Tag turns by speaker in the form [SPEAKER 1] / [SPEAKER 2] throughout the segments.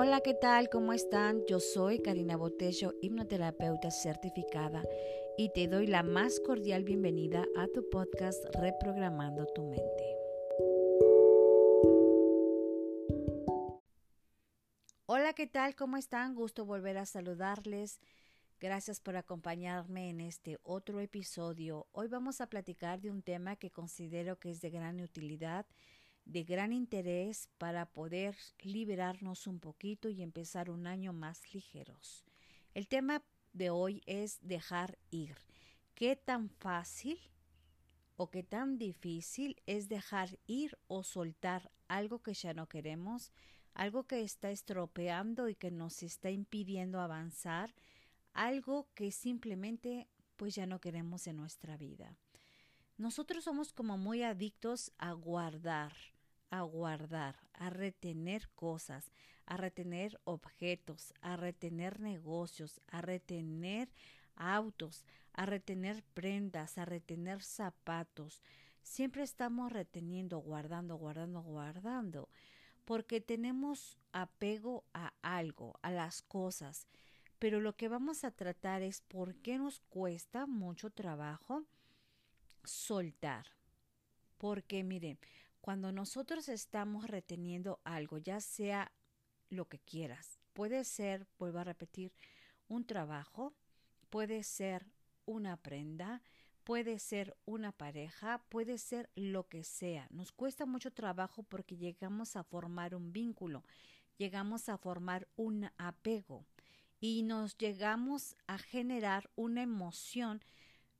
[SPEAKER 1] Hola, ¿qué tal? ¿Cómo están? Yo soy Karina Botello, hipnoterapeuta certificada, y te doy la más cordial bienvenida a tu podcast Reprogramando tu mente. Hola, ¿qué tal? ¿Cómo están? Gusto volver a saludarles. Gracias por acompañarme en este otro episodio. Hoy vamos a platicar de un tema que considero que es de gran utilidad de gran interés para poder liberarnos un poquito y empezar un año más ligeros. El tema de hoy es dejar ir. ¿Qué tan fácil o qué tan difícil es dejar ir o soltar algo que ya no queremos, algo que está estropeando y que nos está impidiendo avanzar, algo que simplemente pues ya no queremos en nuestra vida? Nosotros somos como muy adictos a guardar, a guardar, a retener cosas, a retener objetos, a retener negocios, a retener autos, a retener prendas, a retener zapatos. Siempre estamos reteniendo, guardando, guardando, guardando, porque tenemos apego a algo, a las cosas. Pero lo que vamos a tratar es por qué nos cuesta mucho trabajo soltar. Porque miren, cuando nosotros estamos reteniendo algo, ya sea lo que quieras, puede ser, vuelvo a repetir, un trabajo, puede ser una prenda, puede ser una pareja, puede ser lo que sea. Nos cuesta mucho trabajo porque llegamos a formar un vínculo, llegamos a formar un apego y nos llegamos a generar una emoción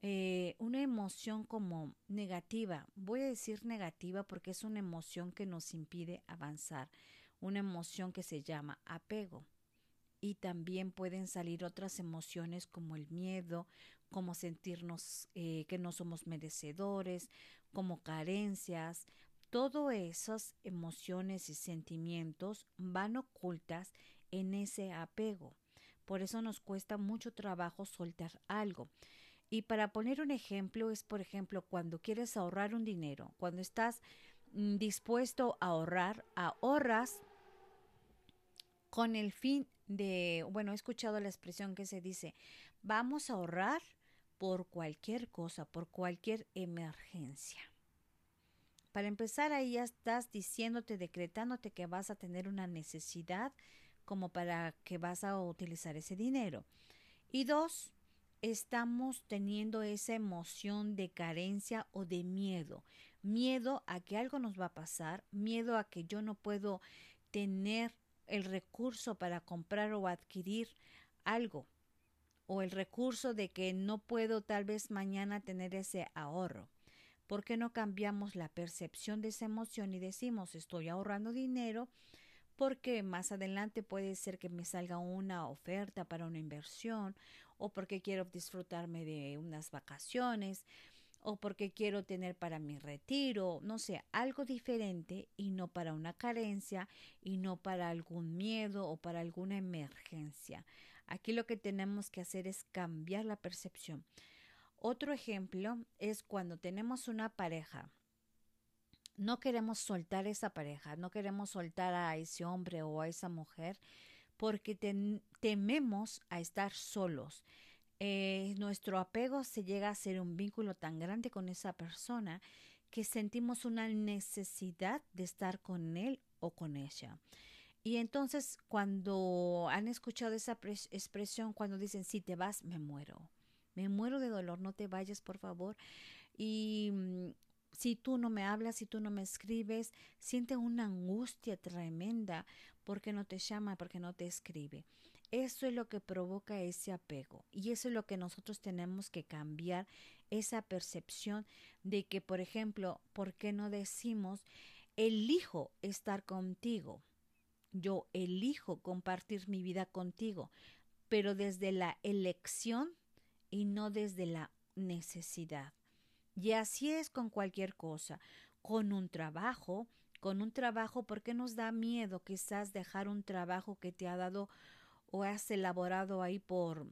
[SPEAKER 1] eh, una emoción como negativa. Voy a decir negativa porque es una emoción que nos impide avanzar, una emoción que se llama apego. Y también pueden salir otras emociones como el miedo, como sentirnos eh, que no somos merecedores, como carencias. Todas esas emociones y sentimientos van ocultas en ese apego. Por eso nos cuesta mucho trabajo soltar algo. Y para poner un ejemplo, es por ejemplo cuando quieres ahorrar un dinero, cuando estás mm, dispuesto a ahorrar, ahorras con el fin de, bueno, he escuchado la expresión que se dice, vamos a ahorrar por cualquier cosa, por cualquier emergencia. Para empezar, ahí ya estás diciéndote, decretándote que vas a tener una necesidad como para que vas a utilizar ese dinero. Y dos, estamos teniendo esa emoción de carencia o de miedo. Miedo a que algo nos va a pasar, miedo a que yo no puedo tener el recurso para comprar o adquirir algo o el recurso de que no puedo tal vez mañana tener ese ahorro. ¿Por qué no cambiamos la percepción de esa emoción y decimos estoy ahorrando dinero porque más adelante puede ser que me salga una oferta para una inversión o porque quiero disfrutarme de unas vacaciones o porque quiero tener para mi retiro, no sé, algo diferente y no para una carencia y no para algún miedo o para alguna emergencia. Aquí lo que tenemos que hacer es cambiar la percepción. Otro ejemplo es cuando tenemos una pareja. No queremos soltar esa pareja, no queremos soltar a ese hombre o a esa mujer porque tememos a estar solos. Eh, nuestro apego se llega a ser un vínculo tan grande con esa persona que sentimos una necesidad de estar con él o con ella. Y entonces cuando han escuchado esa expresión, cuando dicen, si te vas, me muero. Me muero de dolor, no te vayas, por favor. Y mm, si tú no me hablas, si tú no me escribes, siente una angustia tremenda porque no te llama, porque no te escribe. Eso es lo que provoca ese apego y eso es lo que nosotros tenemos que cambiar, esa percepción de que, por ejemplo, ¿por qué no decimos, elijo estar contigo? Yo elijo compartir mi vida contigo, pero desde la elección y no desde la necesidad. Y así es con cualquier cosa, con un trabajo, con un trabajo, ¿por qué nos da miedo quizás dejar un trabajo que te ha dado o has elaborado ahí por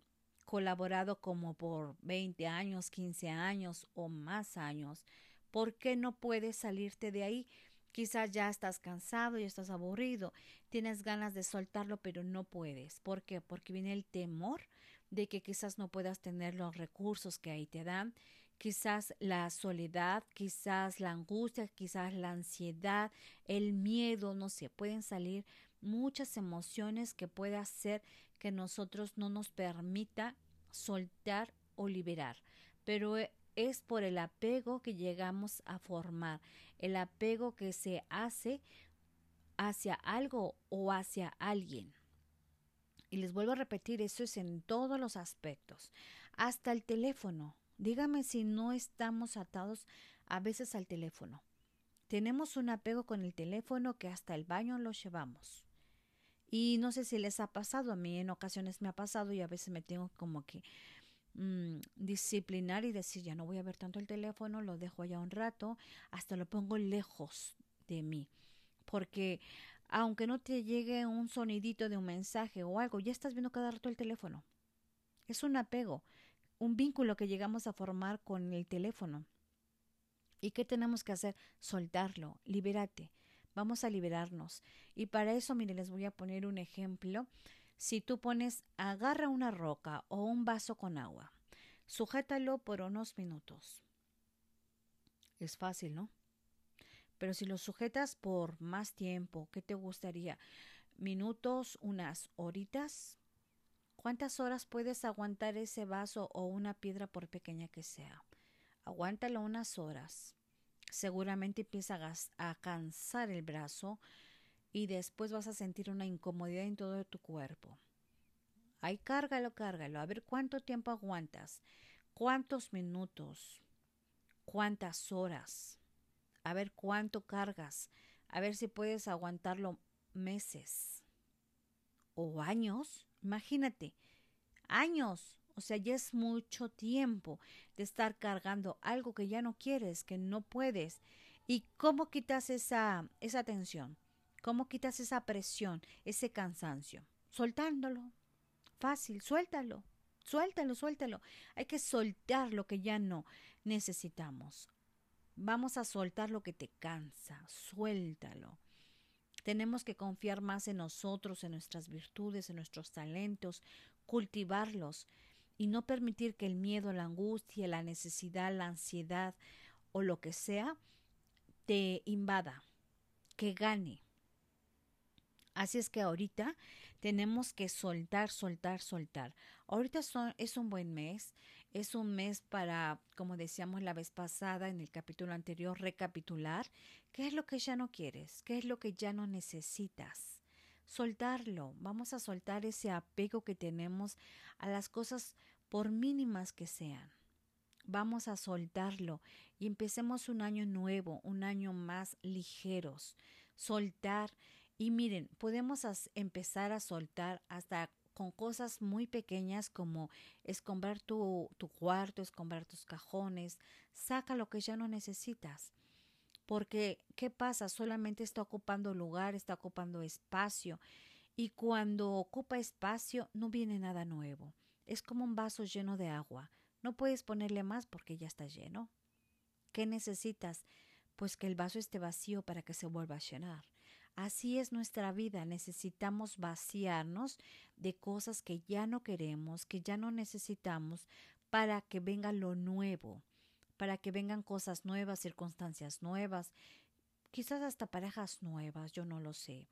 [SPEAKER 1] colaborado como por 20 años, 15 años o más años? ¿Por qué no puedes salirte de ahí? Quizás ya estás cansado y estás aburrido, tienes ganas de soltarlo, pero no puedes. ¿Por qué? Porque viene el temor de que quizás no puedas tener los recursos que ahí te dan, quizás la soledad, quizás la angustia, quizás la ansiedad, el miedo, no sé, pueden salir muchas emociones que puede hacer que nosotros no nos permita soltar o liberar. Pero eh, es por el apego que llegamos a formar, el apego que se hace hacia algo o hacia alguien. Y les vuelvo a repetir, eso es en todos los aspectos, hasta el teléfono. Dígame si no estamos atados a veces al teléfono. Tenemos un apego con el teléfono que hasta el baño lo llevamos. Y no sé si les ha pasado, a mí en ocasiones me ha pasado y a veces me tengo como que mm, disciplinar y decir, ya no voy a ver tanto el teléfono, lo dejo allá un rato, hasta lo pongo lejos de mí. Porque aunque no te llegue un sonidito de un mensaje o algo, ya estás viendo cada rato el teléfono. Es un apego un vínculo que llegamos a formar con el teléfono. ¿Y qué tenemos que hacer? Soltarlo, libérate. Vamos a liberarnos. Y para eso, mire, les voy a poner un ejemplo. Si tú pones, agarra una roca o un vaso con agua, sujétalo por unos minutos. Es fácil, ¿no? Pero si lo sujetas por más tiempo, ¿qué te gustaría? ¿Minutos? ¿Unas horitas? ¿Cuántas horas puedes aguantar ese vaso o una piedra por pequeña que sea? Aguántalo unas horas. Seguramente empieza a, cansar el brazo y después vas a sentir una incomodidad en todo tu cuerpo. Ahí cárgalo, cárgalo. A ver cuánto tiempo aguantas. ¿Cuántos minutos? ¿Cuántas horas? A ver cuánto cargas. A ver si puedes aguantarlo meses o años. Imagínate, años, o sea, ya es mucho tiempo de estar cargando algo que ya no quieres, que no puedes. ¿Y cómo quitas esa, esa tensión? ¿Cómo quitas esa presión, ese cansancio? Soltándolo. Fácil, suéltalo. Suéltalo, suéltalo. Hay que soltar lo que ya no necesitamos. Vamos a soltar lo que te cansa. Suéltalo. Tenemos que confiar más en nosotros, en nuestras virtudes, en nuestros talentos, cultivarlos y no permitir que el miedo, la angustia, la necesidad, la ansiedad o lo que sea te invada, que gane. Así es que ahorita tenemos que soltar, soltar, soltar. Ahorita es un buen mes, es un mes para, como decíamos la vez pasada en el capítulo anterior, recapitular qué es lo que ya no quieres, qué es lo que ya no necesitas. Soltarlo, vamos a soltar ese apego que tenemos a las cosas por mínimas que sean. Vamos a soltarlo y empecemos un año nuevo, un año más ligeros. Soltar y miren, podemos empezar a soltar hasta con cosas muy pequeñas como escombrar tu, tu cuarto, escombrar tus cajones, saca lo que ya no necesitas. Porque, ¿qué pasa? Solamente está ocupando lugar, está ocupando espacio. Y cuando ocupa espacio, no viene nada nuevo. Es como un vaso lleno de agua. No puedes ponerle más porque ya está lleno. ¿Qué necesitas? Pues que el vaso esté vacío para que se vuelva a llenar. Así es nuestra vida. Necesitamos vaciarnos de cosas que ya no queremos, que ya no necesitamos, para que venga lo nuevo, para que vengan cosas nuevas, circunstancias nuevas, quizás hasta parejas nuevas, yo no lo sé.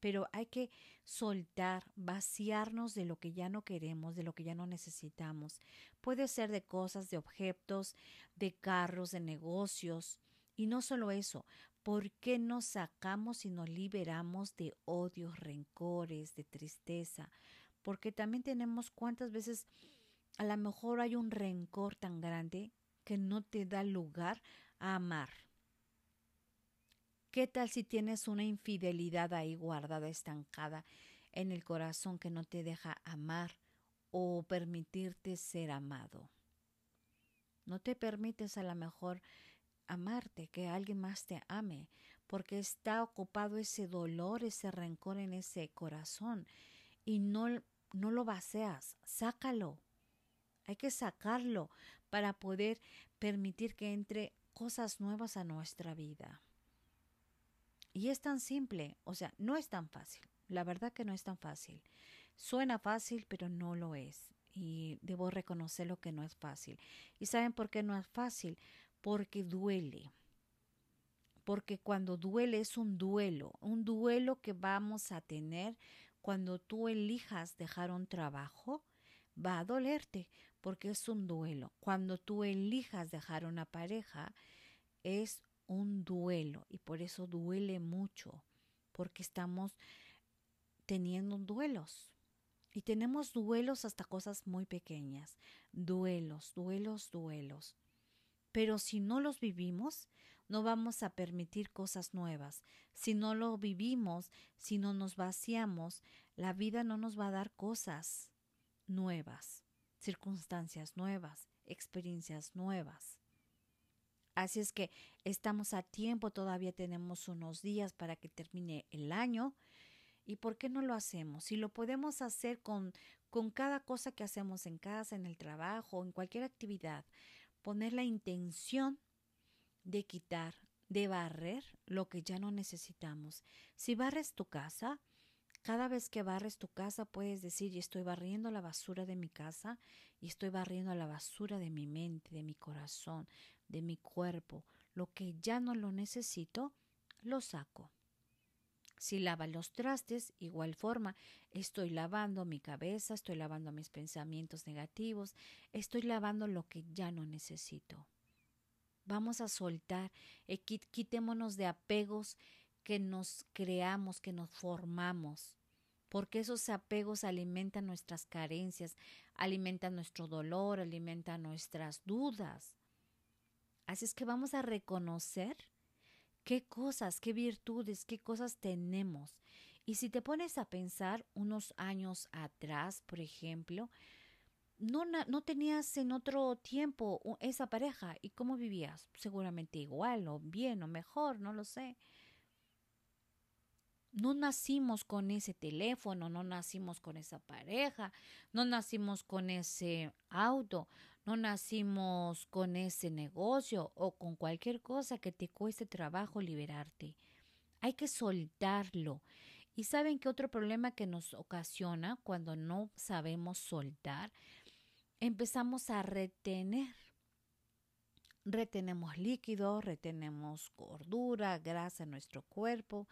[SPEAKER 1] Pero hay que soltar, vaciarnos de lo que ya no queremos, de lo que ya no necesitamos. Puede ser de cosas, de objetos, de carros, de negocios. Y no solo eso, ¿Por qué nos sacamos y nos liberamos de odios, rencores, de tristeza? Porque también tenemos cuántas veces a lo mejor hay un rencor tan grande que no te da lugar a amar. ¿Qué tal si tienes una infidelidad ahí guardada, estancada en el corazón que no te deja amar o permitirte ser amado? No te permites a lo mejor amarte, que alguien más te ame, porque está ocupado ese dolor, ese rencor en ese corazón y no, no lo vacias, sácalo. Hay que sacarlo para poder permitir que entre cosas nuevas a nuestra vida. Y es tan simple, o sea, no es tan fácil. La verdad que no es tan fácil. Suena fácil, pero no lo es. Y debo reconocer lo que no es fácil. ¿Y saben por qué no es fácil? Porque duele. Porque cuando duele es un duelo, un duelo que vamos a tener cuando tú elijas dejar un trabajo, va a dolerte porque es un duelo. Cuando tú elijas dejar una pareja, es un duelo y por eso duele mucho, porque estamos teniendo duelos. Y tenemos duelos hasta cosas muy pequeñas. Duelos, duelos, duelos. Pero si no los vivimos, no vamos a permitir cosas nuevas. Si no lo vivimos, si no nos vaciamos, la vida no nos va a dar cosas nuevas, circunstancias nuevas, experiencias nuevas. Así es que estamos a tiempo, todavía tenemos unos días para que termine el año. ¿Y por qué no lo hacemos? Si lo podemos hacer con, con cada cosa que hacemos en casa, en el trabajo, en cualquier actividad, poner la intención de quitar, de barrer lo que ya no necesitamos. Si barres tu casa, cada vez que barres tu casa puedes decir, estoy barriendo la basura de mi casa y estoy barriendo la basura de mi mente, de mi corazón, de mi cuerpo, lo que ya no lo necesito, lo saco. Si lava los trastes, igual forma, estoy lavando mi cabeza, estoy lavando mis pensamientos negativos, estoy lavando lo que ya no necesito. Vamos a soltar, eh, quitémonos de apegos que nos creamos, que nos formamos, porque esos apegos alimentan nuestras carencias, alimentan nuestro dolor, alimentan nuestras dudas. Así es que vamos a reconocer qué cosas, qué virtudes, qué cosas tenemos. Y si te pones a pensar unos años atrás, por ejemplo, no, no tenías en otro tiempo esa pareja y cómo vivías, seguramente igual o bien o mejor, no lo sé. No nacimos con ese teléfono, no nacimos con esa pareja, no nacimos con ese auto, no nacimos con ese negocio o con cualquier cosa que te cueste trabajo liberarte. Hay que soltarlo. Y saben que otro problema que nos ocasiona cuando no sabemos soltar, empezamos a retener. Retenemos líquido, retenemos gordura, grasa en nuestro cuerpo,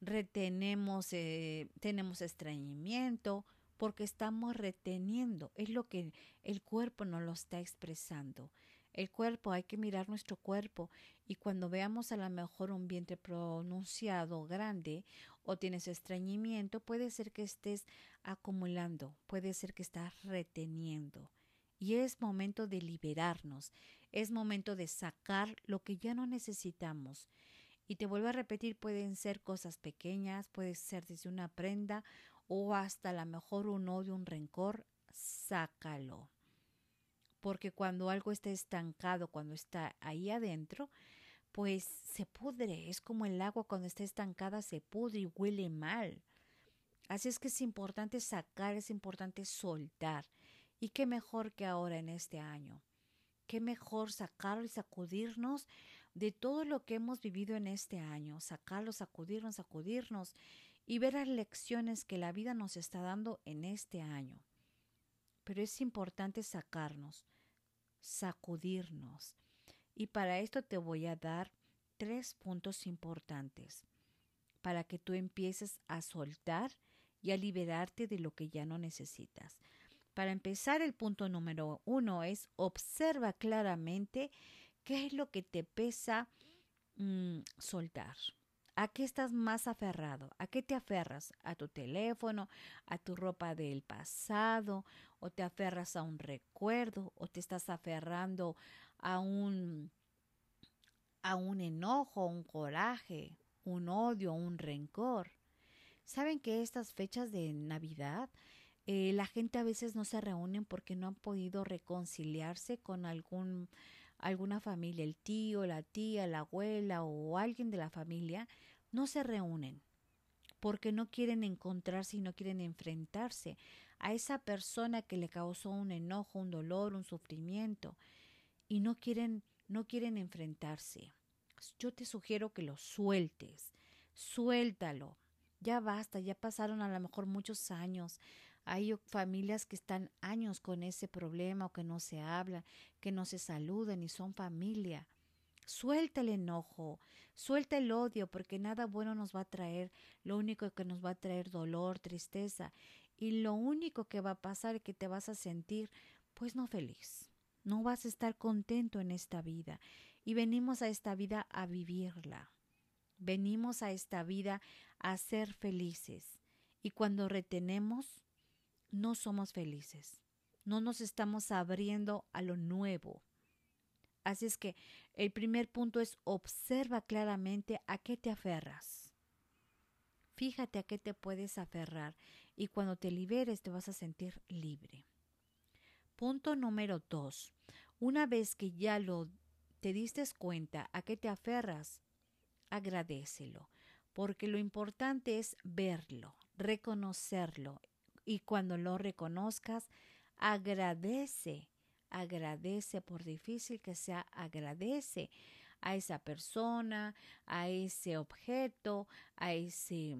[SPEAKER 1] retenemos, eh, tenemos estreñimiento, porque estamos reteniendo, es lo que el cuerpo nos lo está expresando. El cuerpo, hay que mirar nuestro cuerpo y cuando veamos a lo mejor un vientre pronunciado grande o tienes estreñimiento, puede ser que estés acumulando, puede ser que estás reteniendo. Y es momento de liberarnos, es momento de sacar lo que ya no necesitamos. Y te vuelvo a repetir, pueden ser cosas pequeñas, puede ser desde una prenda o hasta a lo mejor un odio, un rencor, sácalo. Porque cuando algo está estancado, cuando está ahí adentro, pues se pudre. Es como el agua cuando está estancada se pudre y huele mal. Así es que es importante sacar, es importante soltar. Y qué mejor que ahora en este año. Qué mejor sacarlo y sacudirnos de todo lo que hemos vivido en este año. Sacarlo, sacudirnos, sacudirnos y ver las lecciones que la vida nos está dando en este año. Pero es importante sacarnos, sacudirnos. Y para esto te voy a dar tres puntos importantes para que tú empieces a soltar y a liberarte de lo que ya no necesitas. Para empezar, el punto número uno es observa claramente qué es lo que te pesa mm, soltar. ¿A qué estás más aferrado? ¿A qué te aferras? ¿A tu teléfono? ¿A tu ropa del pasado? ¿O te aferras a un recuerdo? ¿O te estás aferrando a un a un enojo, un coraje, un odio, un rencor? ¿Saben que estas fechas de Navidad eh, la gente a veces no se reúnen porque no han podido reconciliarse con algún alguna familia, el tío, la tía, la abuela o alguien de la familia, no se reúnen porque no quieren encontrarse y no quieren enfrentarse a esa persona que le causó un enojo, un dolor, un sufrimiento y no quieren no quieren enfrentarse. Yo te sugiero que lo sueltes. Suéltalo. Ya basta, ya pasaron a lo mejor muchos años. Hay familias que están años con ese problema o que no se hablan, que no se saludan y son familia. Suelta el enojo, suelta el odio, porque nada bueno nos va a traer, lo único que nos va a traer dolor, tristeza, y lo único que va a pasar es que te vas a sentir, pues no feliz, no vas a estar contento en esta vida, y venimos a esta vida a vivirla, venimos a esta vida a ser felices, y cuando retenemos, no somos felices, no nos estamos abriendo a lo nuevo. Así es que el primer punto es observa claramente a qué te aferras. Fíjate a qué te puedes aferrar y cuando te liberes te vas a sentir libre. Punto número dos. Una vez que ya lo te diste cuenta a qué te aferras, agradecelo, porque lo importante es verlo, reconocerlo y cuando lo reconozcas, agradece agradece, por difícil que sea, agradece a esa persona, a ese objeto, a ese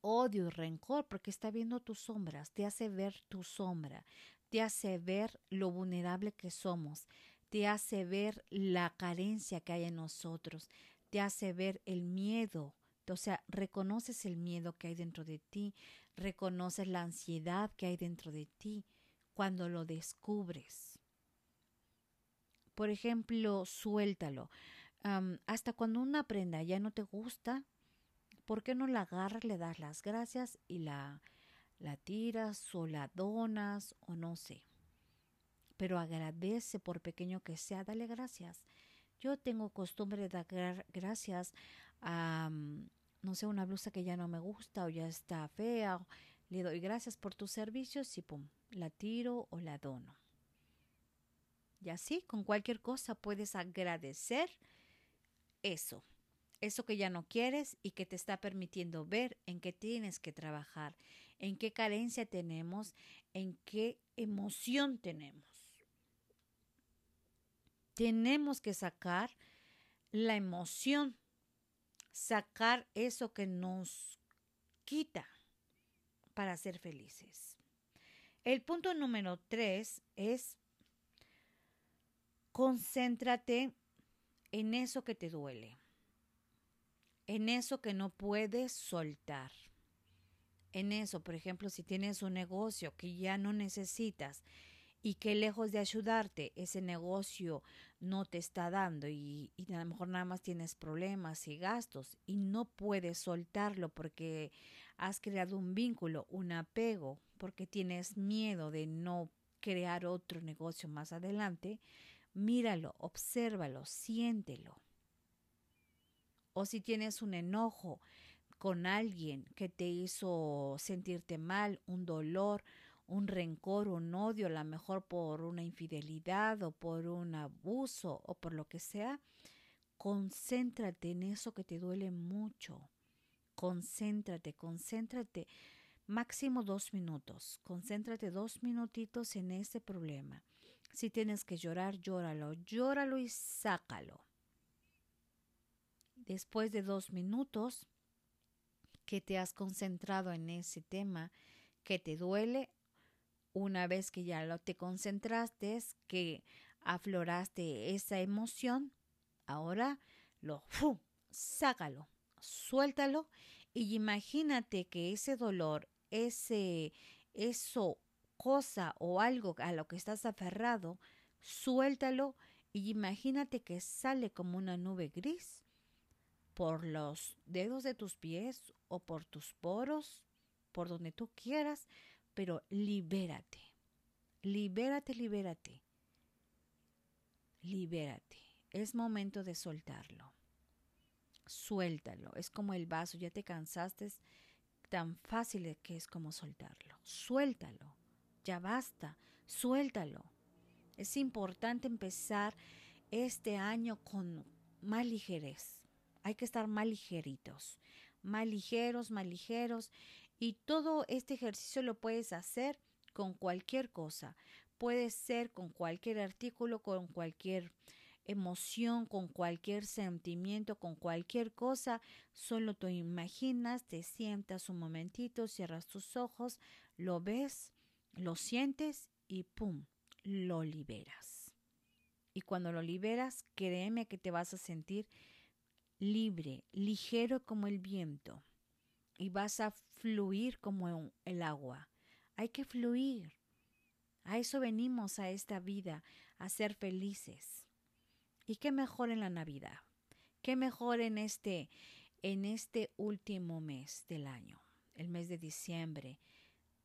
[SPEAKER 1] odio y rencor, porque está viendo tus sombras, te hace ver tu sombra, te hace ver lo vulnerable que somos, te hace ver la carencia que hay en nosotros, te hace ver el miedo, o sea, reconoces el miedo que hay dentro de ti, reconoces la ansiedad que hay dentro de ti, cuando lo descubres. Por ejemplo, suéltalo. hasta cuando una prenda ya no te gusta, ¿por qué no la agarras, le das las gracias y la, la tiras o la donas o no sé? Pero agradece por pequeño que sea, dale gracias. Yo tengo costumbre de dar gracias a, no sé, una blusa que ya no me gusta o ya está fea. Le doy gracias por tus servicios y pum, la tiro o la dono. Y así, con cualquier cosa puedes agradecer eso, eso que ya no quieres y que te está permitiendo ver en qué tienes que trabajar, en qué carencia tenemos, en qué emoción tenemos. Tenemos que sacar la emoción, sacar eso que nos quita para ser felices. El punto número tres es concéntrate en eso que te duele, en eso que no puedes soltar. En eso, por ejemplo, si tienes un negocio que ya no necesitas y que lejos de ayudarte, ese negocio no te está dando y, a lo mejor nada más tienes problemas y gastos y no puedes soltarlo porque has creado un vínculo, un apego, porque tienes miedo de no crear otro negocio más adelante, míralo, obsérvalo, siéntelo. O si tienes un enojo con alguien que te hizo sentirte mal, un dolor, un rencor, un odio, a lo mejor por una infidelidad o por un abuso o por lo que sea, concéntrate en eso que te duele mucho concéntrate, concéntrate. Máximo dos minutos. Concéntrate dos minutitos en ese problema. Si tienes que llorar, llóralo, llóralo y sácalo. Después de dos minutos que te has concentrado en ese tema que te duele, una vez que ya lo te concentraste, que afloraste esa emoción, ahora lo sácalo, suéltalo y imagínate que ese dolor, ese, eso, cosa o algo a lo que estás aferrado, suéltalo y imagínate que sale como una nube gris por los dedos de tus pies o por tus poros, por donde tú quieras, pero libérate. Libérate, libérate. Libérate. Es momento de soltarlo suéltalo. Es como el vaso, ya te cansaste, tan fácil que es como soltarlo. Suéltalo, ya basta, suéltalo. Es importante empezar este año con más ligerez. Hay que estar más ligeritos, más ligeros, más ligeros. Y todo este ejercicio lo puedes hacer con cualquier cosa. Puede ser con cualquier artículo, con cualquier emoción, con cualquier sentimiento, con cualquier cosa, solo tú imaginas, te sientas un momentito, cierras tus ojos, lo ves, lo sientes y ¡pum! lo liberas. Y cuando lo liberas, créeme que te vas a sentir libre, ligero como el viento y vas a fluir como el agua. Hay que fluir. A eso venimos a esta vida, a ser felices. Y qué mejor en la Navidad. Qué mejor en este en este último mes del año, el mes de diciembre.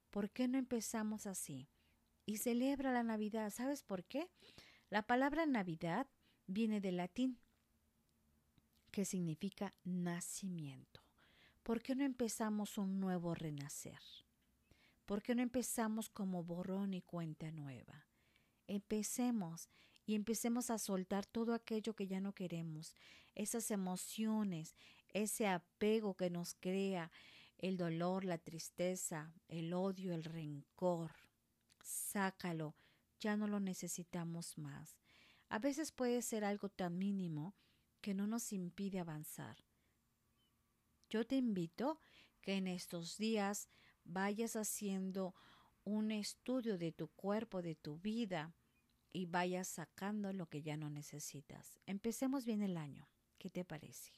[SPEAKER 1] ¿Por qué no empezamos así? Y celebra la Navidad. ¿Sabes por qué? La palabra Navidad viene del latín, que significa nacimiento. ¿Por qué no empezamos un nuevo renacer? ¿Por qué no empezamos como borrón y cuenta nueva? Empecemos y empecemos a soltar todo aquello que ya no queremos, esas emociones, ese apego que nos crea el dolor, la tristeza, el odio, el rencor. Sácalo, ya no lo necesitamos más. A veces puede ser algo tan mínimo que no nos impide avanzar. Yo te invito que en estos días vayas haciendo un estudio de tu cuerpo, de tu vida y vayas sacando lo que ya no necesitas. Empecemos bien el año. ¿Qué te parece?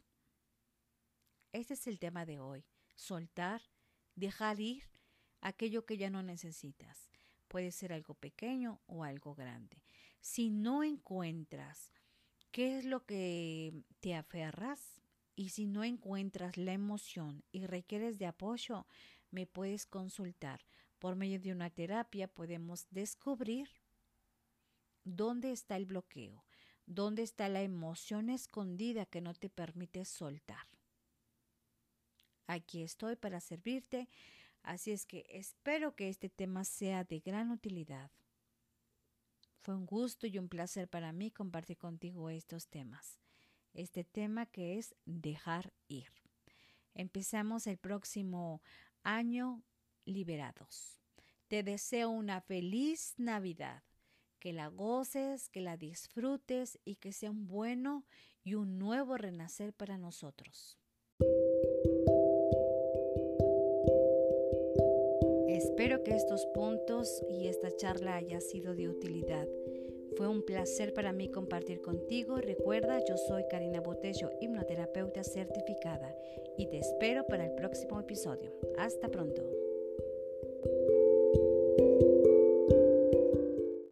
[SPEAKER 1] Este es el tema de hoy. Soltar, dejar ir aquello que ya no necesitas. Puede ser algo pequeño o algo grande. Si no encuentras qué es lo que te aferras, y si no encuentras la emoción y requieres de apoyo, me puedes consultar. Por medio de una terapia podemos descubrir dónde está el bloqueo, dónde está la emoción escondida que no te permite soltar. Aquí estoy para servirte, así es que espero que este tema sea de gran utilidad. Fue un gusto y un placer para mí compartir contigo estos temas este tema que es dejar ir. Empezamos el próximo año liberados. Te deseo una feliz Navidad, que la goces, que la disfrutes y que sea un bueno y un nuevo renacer para nosotros. Espero que estos puntos y esta charla haya sido de utilidad. Fue un placer para mí compartir contigo. Recuerda, yo soy Karina Botello, hipnoterapeuta certificada, y te espero para el próximo episodio. Hasta pronto.